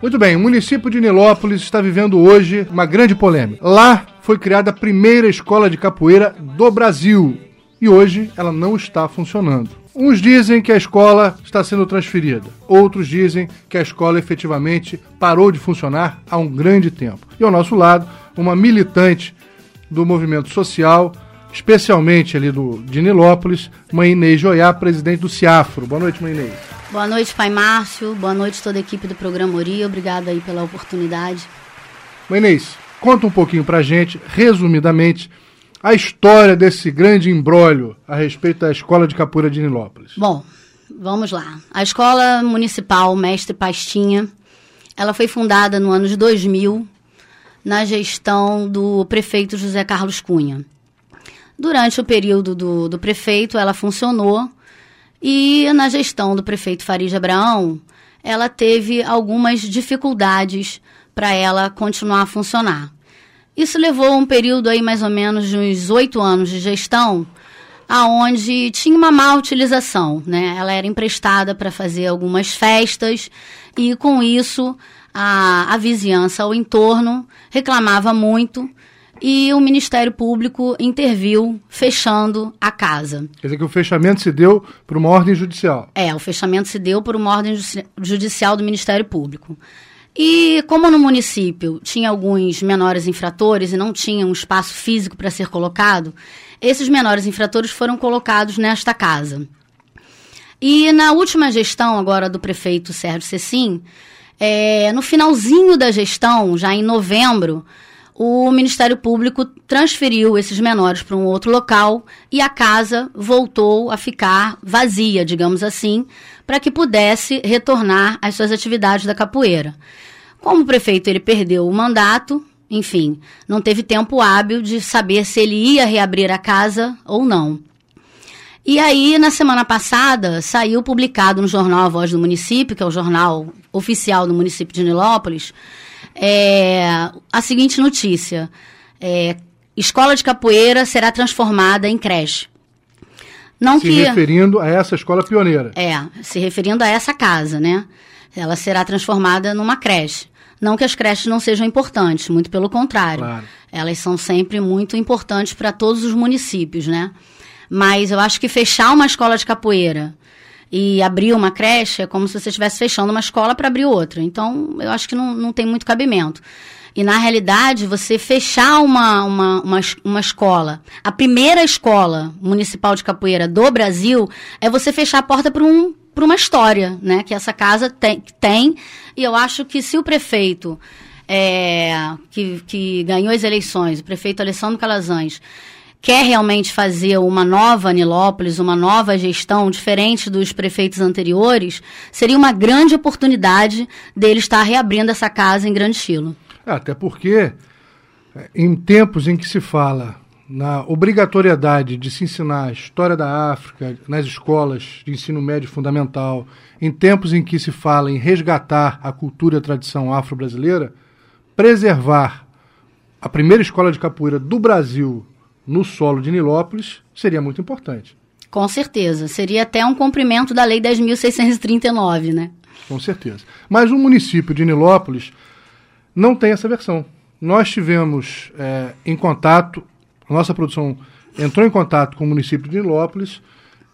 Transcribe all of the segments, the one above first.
Muito bem, o município de Nilópolis está vivendo hoje uma grande polêmica. Lá foi criada a primeira escola de capoeira do Brasil e hoje ela não está funcionando. Uns dizem que a escola está sendo transferida, outros dizem que a escola efetivamente parou de funcionar há um grande tempo. E ao nosso lado, uma militante do movimento social, especialmente ali do, de Nilópolis, mãe Inês Joiá, presidente do CIAFRO. Boa noite, mãe Inês. Boa noite, pai Márcio. Boa noite toda a equipe do programa Ori. Obrigada aí pela oportunidade. Inês, conta um pouquinho pra gente, resumidamente, a história desse grande embrólio a respeito da Escola de Capoeira de Nilópolis. Bom, vamos lá. A Escola Municipal Mestre Pastinha, ela foi fundada no ano de 2000, na gestão do prefeito José Carlos Cunha. Durante o período do, do prefeito, ela funcionou e na gestão do prefeito Farid Abraão, ela teve algumas dificuldades para ela continuar a funcionar. Isso levou um período aí mais ou menos de uns oito anos de gestão, aonde tinha uma má utilização, né? Ela era emprestada para fazer algumas festas e com isso a, a vizinhança ao entorno reclamava muito e o Ministério Público interviu fechando a casa. Quer dizer que o fechamento se deu por uma ordem judicial? É, o fechamento se deu por uma ordem judicial do Ministério Público. E como no município tinha alguns menores infratores e não tinha um espaço físico para ser colocado, esses menores infratores foram colocados nesta casa. E na última gestão agora do prefeito Sérgio Cecim, é, no finalzinho da gestão, já em novembro, o Ministério Público transferiu esses menores para um outro local e a casa voltou a ficar vazia, digamos assim, para que pudesse retornar às suas atividades da capoeira. Como o prefeito ele perdeu o mandato, enfim, não teve tempo hábil de saber se ele ia reabrir a casa ou não. E aí, na semana passada, saiu publicado no jornal A Voz do Município, que é o jornal oficial do município de Nilópolis, é, a seguinte notícia: é, escola de capoeira será transformada em creche. Não se que, referindo a essa escola pioneira. É, se referindo a essa casa, né? Ela será transformada numa creche. Não que as creches não sejam importantes, muito pelo contrário. Claro. Elas são sempre muito importantes para todos os municípios, né? Mas eu acho que fechar uma escola de capoeira e abrir uma creche é como se você estivesse fechando uma escola para abrir outra. Então, eu acho que não, não tem muito cabimento. E, na realidade, você fechar uma, uma, uma, uma, escola, a primeira escola municipal de capoeira do Brasil, é você fechar a porta para um, uma história, né? Que essa casa tem, tem. E eu acho que se o prefeito é, que, que ganhou as eleições, o prefeito Alessandro Calazans, quer realmente fazer uma nova Nilópolis, uma nova gestão diferente dos prefeitos anteriores, seria uma grande oportunidade dele estar reabrindo essa casa em grande estilo. É, até porque, é, em tempos em que se fala na obrigatoriedade de se ensinar a história da África nas escolas de ensino médio fundamental, em tempos em que se fala em resgatar a cultura e a tradição afro-brasileira, preservar a primeira escola de capoeira do Brasil no solo de Nilópolis seria muito importante. Com certeza. Seria até um cumprimento da Lei 10.639, né? Com certeza. Mas o município de Nilópolis não tem essa versão. Nós tivemos é, em contato, a nossa produção entrou em contato com o município de Nilópolis,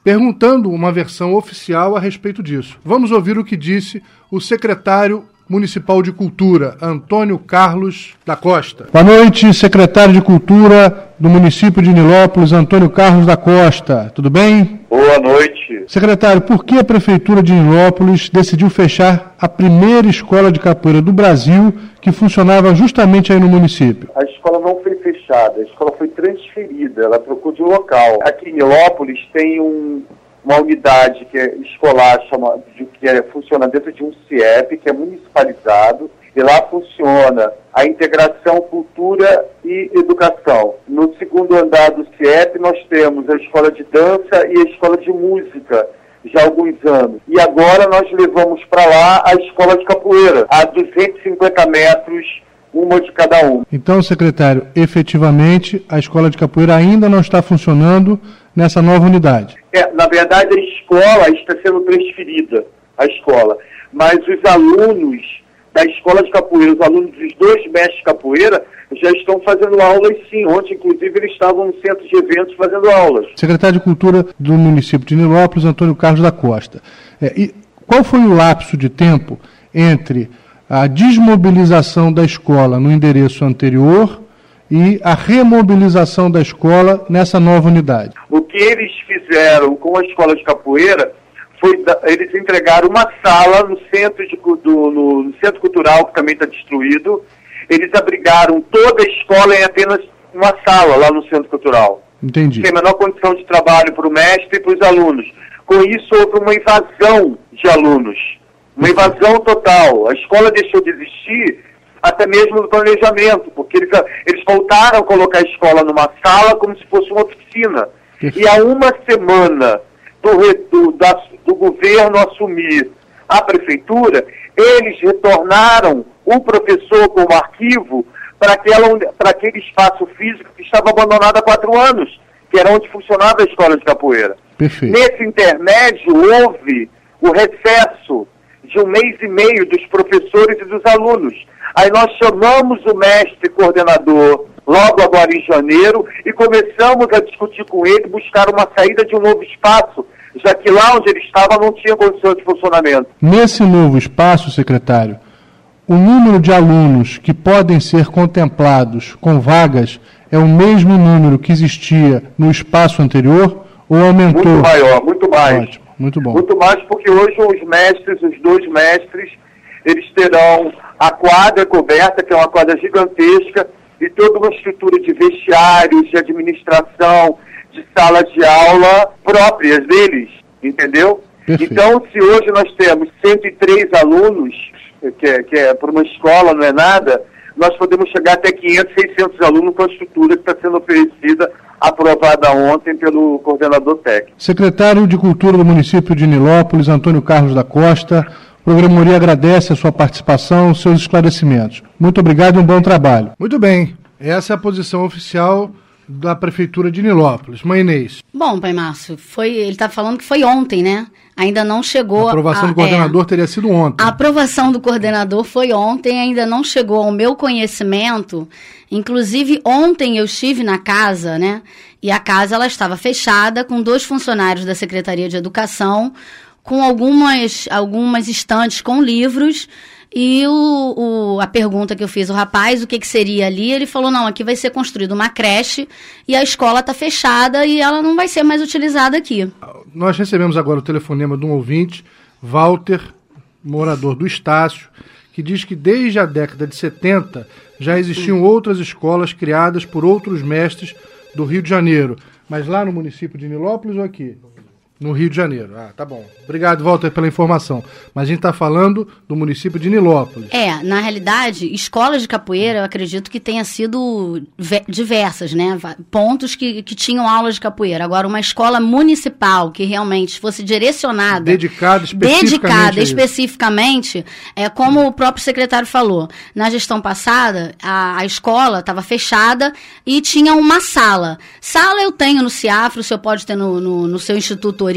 perguntando uma versão oficial a respeito disso. Vamos ouvir o que disse o secretário Municipal de Cultura, Antônio Carlos da Costa. Boa noite, secretário de Cultura do município de Nilópolis, Antônio Carlos da Costa. Tudo bem? Boa noite. Secretário, por que a Prefeitura de Nilópolis decidiu fechar a primeira escola de capoeira do Brasil que funcionava justamente aí no município? A escola não foi fechada, a escola foi transferida, ela trocou de local. Aqui em Nilópolis tem um, uma unidade que é escolar, chama, que é, funciona dentro de um CIEP, que é municipalizado, e lá funciona a integração cultura e educação. No segundo andar do CIEP nós temos a escola de dança e a escola de música, já há alguns anos. E agora nós levamos para lá a escola de capoeira, a 250 metros uma de cada um. Então, secretário, efetivamente a escola de capoeira ainda não está funcionando nessa nova unidade. É, na verdade, a escola está sendo transferida, a escola, mas os alunos da escola de capoeira, os alunos dos dois mestres de capoeira, já estão fazendo aulas sim. Ontem, inclusive, eles estavam no centro de eventos fazendo aulas. Secretário de Cultura do município de Nilópolis, Antônio Carlos da Costa. É, e qual foi o lapso de tempo entre a desmobilização da escola no endereço anterior e a remobilização da escola nessa nova unidade? O que eles fizeram com a escola de capoeira foi eles entregaram uma sala no centro, de, do, no, no centro cultural que também está destruído. Eles abrigaram toda a escola em apenas uma sala lá no centro cultural. Entendi. Tem a menor condição de trabalho para o mestre e para os alunos. Com isso houve uma invasão de alunos, uma invasão total. A escola deixou de existir até mesmo no planejamento, porque eles, eles voltaram a colocar a escola numa sala como se fosse uma oficina. E há uma semana do, do, da, do governo assumir a prefeitura, eles retornaram o professor como arquivo para aquele espaço físico que estava abandonado há quatro anos, que era onde funcionava a escola de capoeira. Perfeito. Nesse intermédio, houve o recesso de um mês e meio dos professores e dos alunos. Aí nós chamamos o mestre coordenador logo agora em janeiro e começamos a discutir com ele, buscar uma saída de um novo espaço, já que lá onde ele estava não tinha condição de funcionamento. Nesse novo espaço, secretário, o número de alunos que podem ser contemplados com vagas é o mesmo número que existia no espaço anterior ou aumentou? Muito maior, muito mais. Ótimo, muito bom. Muito mais porque hoje os mestres, os dois mestres, eles terão a quadra coberta, que é uma quadra gigantesca, e toda uma estrutura de vestiários, de administração, de salas de aula próprias deles, entendeu? Perfeito. Então, se hoje nós temos 103 alunos, que é, que é para uma escola, não é nada, nós podemos chegar até 500, 600 alunos com a estrutura que está sendo oferecida, aprovada ontem pelo coordenador técnico. Secretário de Cultura do município de Nilópolis, Antônio Carlos da Costa, o programa Uri agradece a sua participação, os seus esclarecimentos. Muito obrigado e um bom trabalho. Muito bem, essa é a posição oficial da Prefeitura de Nilópolis. Mãe Inês. Bom, Pai Márcio, foi, ele está falando que foi ontem, né? Ainda não chegou. A aprovação a, do coordenador é, teria sido ontem. A aprovação do coordenador foi ontem, ainda não chegou ao meu conhecimento. Inclusive, ontem eu estive na casa, né? E a casa ela estava fechada com dois funcionários da Secretaria de Educação, com algumas, algumas estantes com livros e o, o, a pergunta que eu fiz ao rapaz, o que, que seria ali, ele falou: não, aqui vai ser construída uma creche e a escola está fechada e ela não vai ser mais utilizada aqui. Nós recebemos agora o telefonema de um ouvinte, Walter, morador do Estácio, que diz que desde a década de 70 já existiam outras escolas criadas por outros mestres do Rio de Janeiro. Mas lá no município de Nilópolis ou aqui? No Rio de Janeiro. Ah, tá bom. Obrigado, Walter, pela informação. Mas a gente está falando do município de Nilópolis. É, na realidade, escolas de capoeira, eu acredito que tenha sido diversas, né? Pontos que, que tinham aulas de capoeira. Agora, uma escola municipal que realmente fosse direcionada. Dedicada especificamente. Dedicada especificamente, é como o próprio secretário falou. Na gestão passada, a, a escola estava fechada e tinha uma sala. Sala eu tenho no CIAFRO, o senhor pode ter no, no, no seu instituto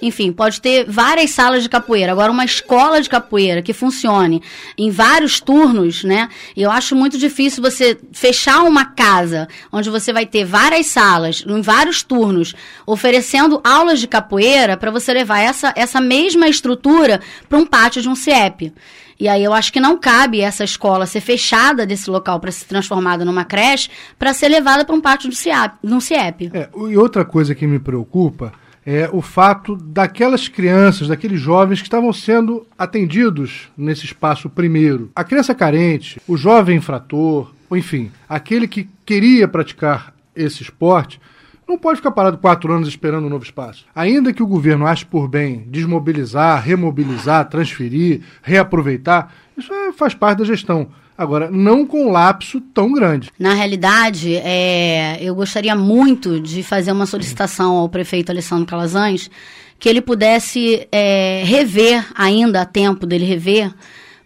enfim, pode ter várias salas de capoeira. Agora, uma escola de capoeira que funcione em vários turnos, né? Eu acho muito difícil você fechar uma casa onde você vai ter várias salas em vários turnos, oferecendo aulas de capoeira para você levar essa, essa mesma estrutura para um pátio de um CIEP. E aí eu acho que não cabe essa escola ser fechada desse local para ser transformada numa creche para ser levada para um pátio de um CIEP. É, e outra coisa que me preocupa é o fato daquelas crianças, daqueles jovens que estavam sendo atendidos nesse espaço primeiro. A criança carente, o jovem infrator, enfim, aquele que queria praticar esse esporte, não pode ficar parado quatro anos esperando um novo espaço. Ainda que o governo ache por bem desmobilizar, remobilizar, transferir, reaproveitar, isso é, faz parte da gestão. Agora, não com um lapso tão grande. Na realidade, é, eu gostaria muito de fazer uma solicitação ao prefeito Alessandro Calazans que ele pudesse é, rever, ainda a tempo dele rever,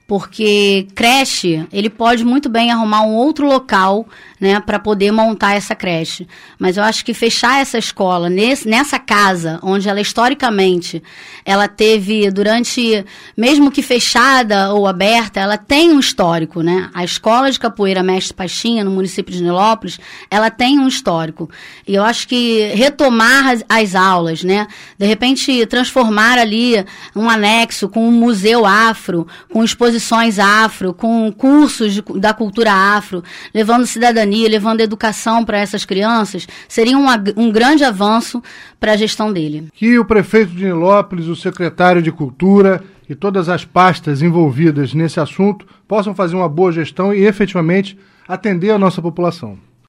porque creche, ele pode muito bem arrumar um outro local, né, para poder montar essa creche. Mas eu acho que fechar essa escola nesse, nessa casa, onde ela historicamente, ela teve durante, mesmo que fechada ou aberta, ela tem um histórico, né? A escola de capoeira Mestre Pastinha, no município de Nilópolis, ela tem um histórico. E eu acho que retomar as, as aulas, né? De repente, transformar ali um anexo com um museu afro, com exposições afro, com cursos de, da cultura afro, levando cidadania, levando educação para essas crianças, seria um, um grande avanço para a gestão dele. Que o prefeito de Nilópolis, o secretário de Cultura e todas as pastas envolvidas nesse assunto possam fazer uma boa gestão e efetivamente atender a nossa população.